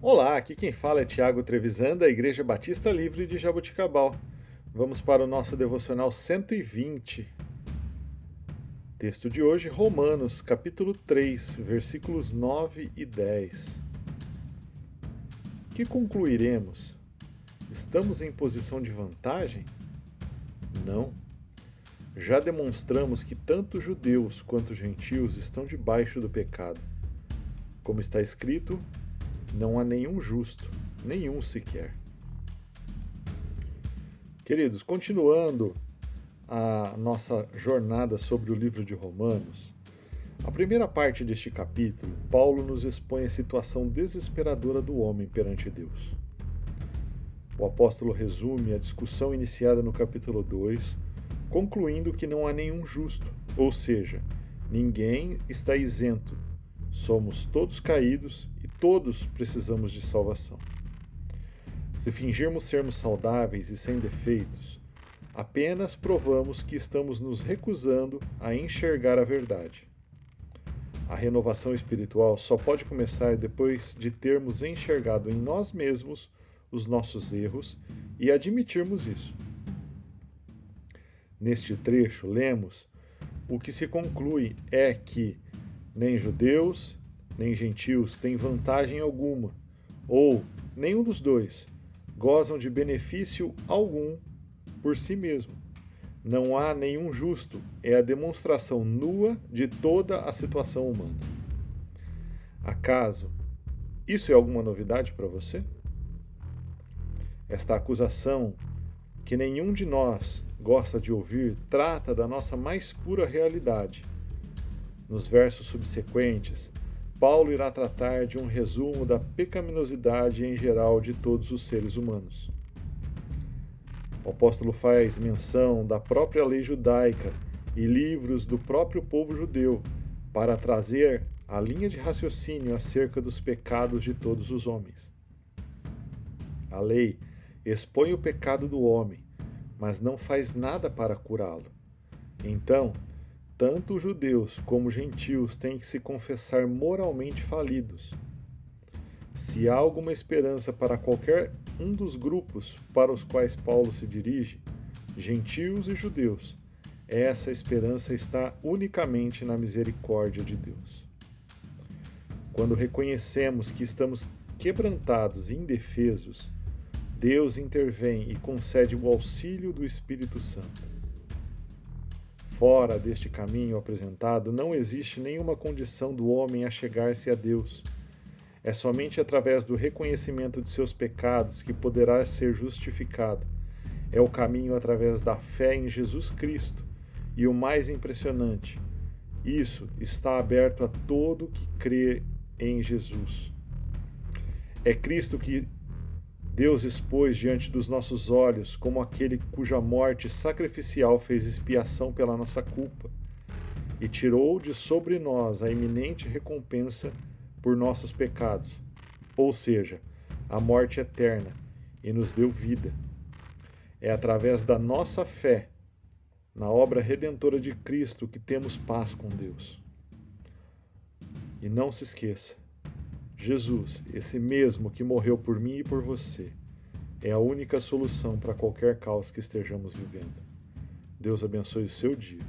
Olá, aqui quem fala é Tiago Trevisan, da Igreja Batista Livre de Jaboticabal. Vamos para o nosso devocional 120. Texto de hoje, Romanos, capítulo 3, versículos 9 e 10. Que concluiremos? Estamos em posição de vantagem? Não. Já demonstramos que tanto judeus quanto gentios estão debaixo do pecado. Como está escrito, não há nenhum justo, nenhum sequer. Queridos, continuando a nossa jornada sobre o livro de Romanos, a primeira parte deste capítulo, Paulo nos expõe a situação desesperadora do homem perante Deus. O apóstolo resume a discussão iniciada no capítulo 2, concluindo que não há nenhum justo, ou seja, ninguém está isento. Somos todos caídos Todos precisamos de salvação. Se fingirmos sermos saudáveis e sem defeitos, apenas provamos que estamos nos recusando a enxergar a verdade. A renovação espiritual só pode começar depois de termos enxergado em nós mesmos os nossos erros e admitirmos isso. Neste trecho, lemos: o que se conclui é que nem judeus, nem gentios têm vantagem alguma, ou nenhum dos dois gozam de benefício algum por si mesmo. Não há nenhum justo, é a demonstração nua de toda a situação humana. Acaso isso é alguma novidade para você? Esta acusação, que nenhum de nós gosta de ouvir, trata da nossa mais pura realidade. Nos versos subsequentes, Paulo irá tratar de um resumo da pecaminosidade em geral de todos os seres humanos. O apóstolo faz menção da própria lei judaica e livros do próprio povo judeu para trazer a linha de raciocínio acerca dos pecados de todos os homens. A lei expõe o pecado do homem, mas não faz nada para curá-lo. Então, tanto judeus como gentios têm que se confessar moralmente falidos. Se há alguma esperança para qualquer um dos grupos para os quais Paulo se dirige, gentios e judeus, essa esperança está unicamente na misericórdia de Deus. Quando reconhecemos que estamos quebrantados e indefesos, Deus intervém e concede o auxílio do Espírito Santo. Fora deste caminho apresentado, não existe nenhuma condição do homem a chegar-se a Deus. É somente através do reconhecimento de seus pecados que poderá ser justificado. É o caminho através da fé em Jesus Cristo. E o mais impressionante, isso está aberto a todo que crê em Jesus. É Cristo que Deus expôs diante dos nossos olhos como aquele cuja morte sacrificial fez expiação pela nossa culpa e tirou de sobre nós a iminente recompensa por nossos pecados, ou seja, a morte eterna, e nos deu vida. É através da nossa fé na obra redentora de Cristo que temos paz com Deus. E não se esqueça, Jesus, esse mesmo que morreu por mim e por você, é a única solução para qualquer caos que estejamos vivendo. Deus abençoe o seu dia.